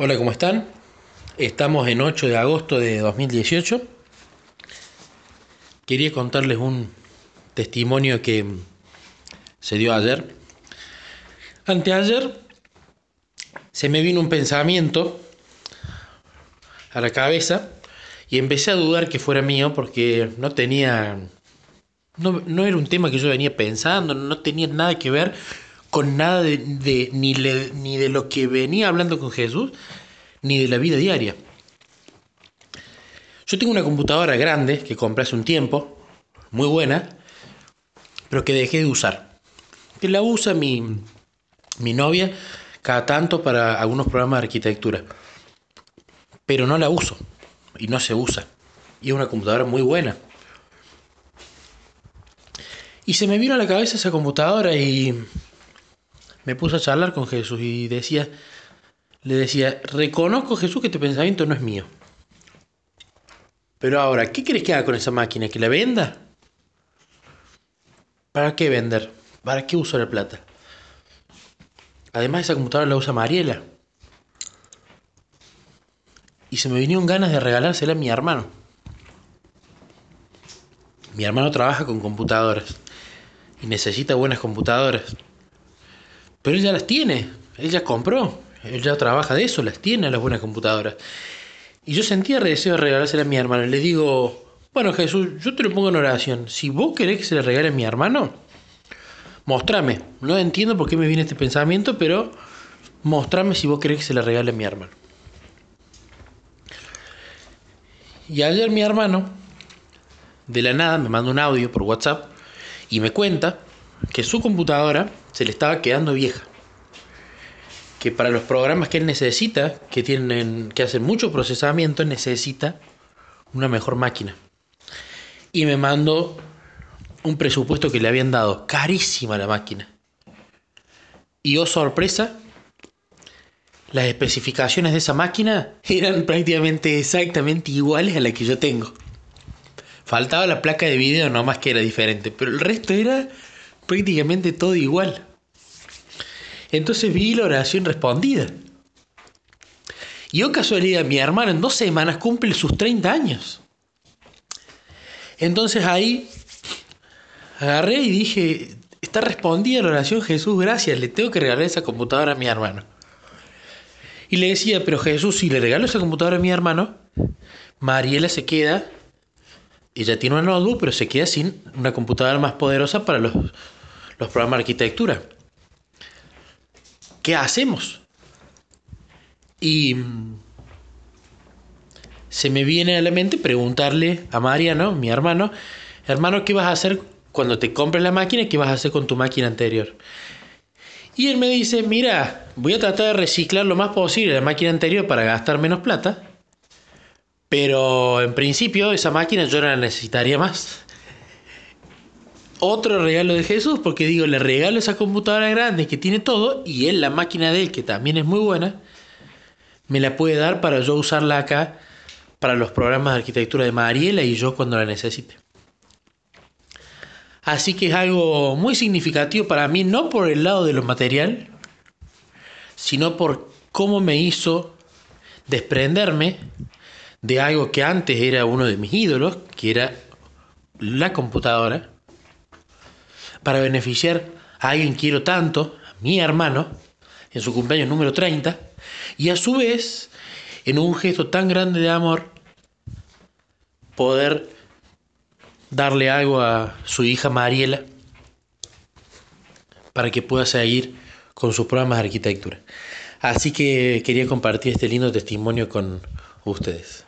Hola, ¿cómo están? Estamos en 8 de agosto de 2018. Quería contarles un testimonio que se dio ayer. Anteayer se me vino un pensamiento a la cabeza y empecé a dudar que fuera mío porque no tenía... No, era un tema que yo venía pensando, no tenía nada que ver con nada de, ni, ni de lo que venía hablando con Jesús, ni de la vida diaria. Yo tengo una computadora grande que compré hace un tiempo, muy buena, pero que dejé de usar. Que la usa mi, mi novia cada tanto para algunos programas de arquitectura. Pero no la uso y no se usa. Y es una computadora muy buena. Y se me vino a la cabeza esa computadora y me puse a charlar con Jesús y decía, le decía, reconozco Jesús que este pensamiento no es mío. Pero ahora, ¿qué crees que haga con esa máquina? ¿Que la venda? ¿Para qué vender? ¿Para qué uso la plata? Además, esa computadora la usa Mariela. Y se me vinieron ganas de regalársela a mi hermano. Mi hermano trabaja con computadoras y necesita buenas computadoras. Pero él ya las tiene, él ya compró, él ya trabaja de eso, las tiene las buenas computadoras. Y yo sentía deseo de regalársela a mi hermano. Le digo, bueno Jesús, yo te lo pongo en oración. Si vos querés que se le regale a mi hermano, mostrame. No entiendo por qué me viene este pensamiento, pero mostrame si vos querés que se le regale a mi hermano. Y ayer mi hermano, de la nada, me manda un audio por WhatsApp y me cuenta que su computadora se le estaba quedando vieja. Que para los programas que él necesita, que tienen que hacen mucho procesamiento, necesita una mejor máquina. Y me mandó un presupuesto que le habían dado, carísima la máquina. Y oh sorpresa, las especificaciones de esa máquina eran prácticamente exactamente iguales a la que yo tengo. Faltaba la placa de video, nomás que era diferente, pero el resto era prácticamente todo igual. Entonces vi la oración respondida. Y oh casualidad, mi hermano en dos semanas cumple sus 30 años. Entonces ahí agarré y dije, está respondida la oración Jesús, gracias, le tengo que regalar esa computadora a mi hermano. Y le decía, pero Jesús, si le regalo esa computadora a mi hermano, Mariela se queda, ella tiene una notebook, pero se queda sin una computadora más poderosa para los los programas de arquitectura. ¿Qué hacemos? Y se me viene a la mente preguntarle a Mariano, mi hermano, hermano, ¿qué vas a hacer cuando te compres la máquina? ¿Qué vas a hacer con tu máquina anterior? Y él me dice, mira, voy a tratar de reciclar lo más posible la máquina anterior para gastar menos plata, pero en principio esa máquina yo la necesitaría más otro regalo de Jesús, porque digo, le regalo esa computadora grande que tiene todo y él, la máquina de él, que también es muy buena, me la puede dar para yo usarla acá para los programas de arquitectura de Mariela y yo cuando la necesite. Así que es algo muy significativo para mí, no por el lado de lo material, sino por cómo me hizo desprenderme de algo que antes era uno de mis ídolos, que era la computadora, para beneficiar a alguien que quiero tanto, a mi hermano, en su cumpleaños número 30, y a su vez, en un gesto tan grande de amor, poder darle algo a su hija Mariela para que pueda seguir con sus programas de arquitectura. Así que quería compartir este lindo testimonio con ustedes.